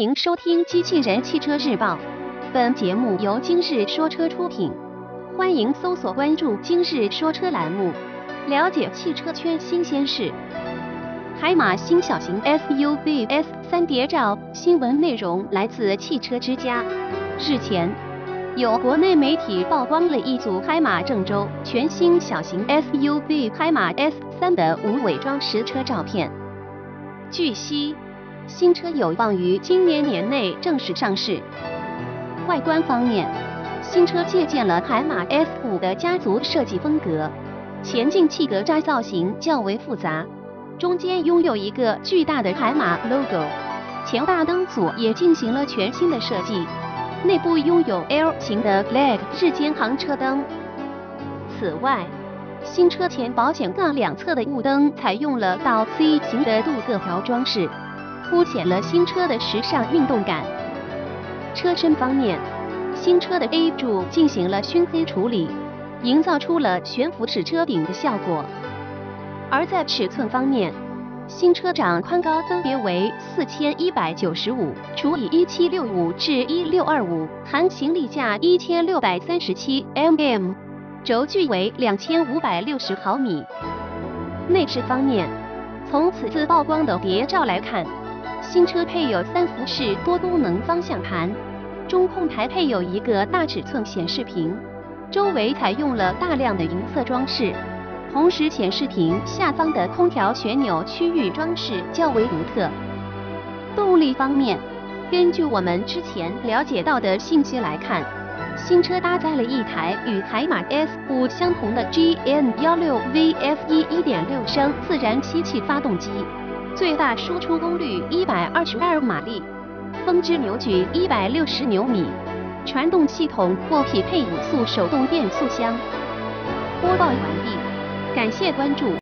欢迎收听《机器人汽车日报》，本节目由今日说车出品。欢迎搜索关注“今日说车”栏目，了解汽车圈新鲜事。海马新小型 SUV S 三谍照，新闻内容来自汽车之家。日前，有国内媒体曝光了一组海马郑州全新小型 SUV 海马 S 三的无伪装实车照片。据悉，新车有望于今年年内正式上市。外观方面，新车借鉴了海马 S 五的家族设计风格，前进气格栅造型较为复杂。中间拥有一个巨大的海马 logo，前大灯组也进行了全新的设计，内部拥有 L 型的 LED 日间行车灯。此外，新车前保险杠两侧的雾灯采用了倒 C 型的镀铬条装饰，凸显了新车的时尚运动感。车身方面，新车的 A 柱进行了熏黑处理，营造出了悬浮式车顶的效果。而在尺寸方面，新车长宽高分别为四千一百九十五除以一七六五至一六二五，含行李架一千六百三十七 mm，轴距为两千五百六十毫米。内饰方面，从此次曝光的谍照来看，新车配有三辐式多功能方向盘，中控台配有一个大尺寸显示屏，周围采用了大量的银色装饰。同时，显示屏下方的空调旋钮区域装饰较为独特。动力方面，根据我们之前了解到的信息来看，新车搭载了一台与海马 S 五相同的 GN 幺六 VFE 一点六升自然吸气发动机，最大输出功率一百二十二马力，峰值扭矩一百六十牛米，传动系统或匹配五速手动变速箱。播报完毕。感谢关注。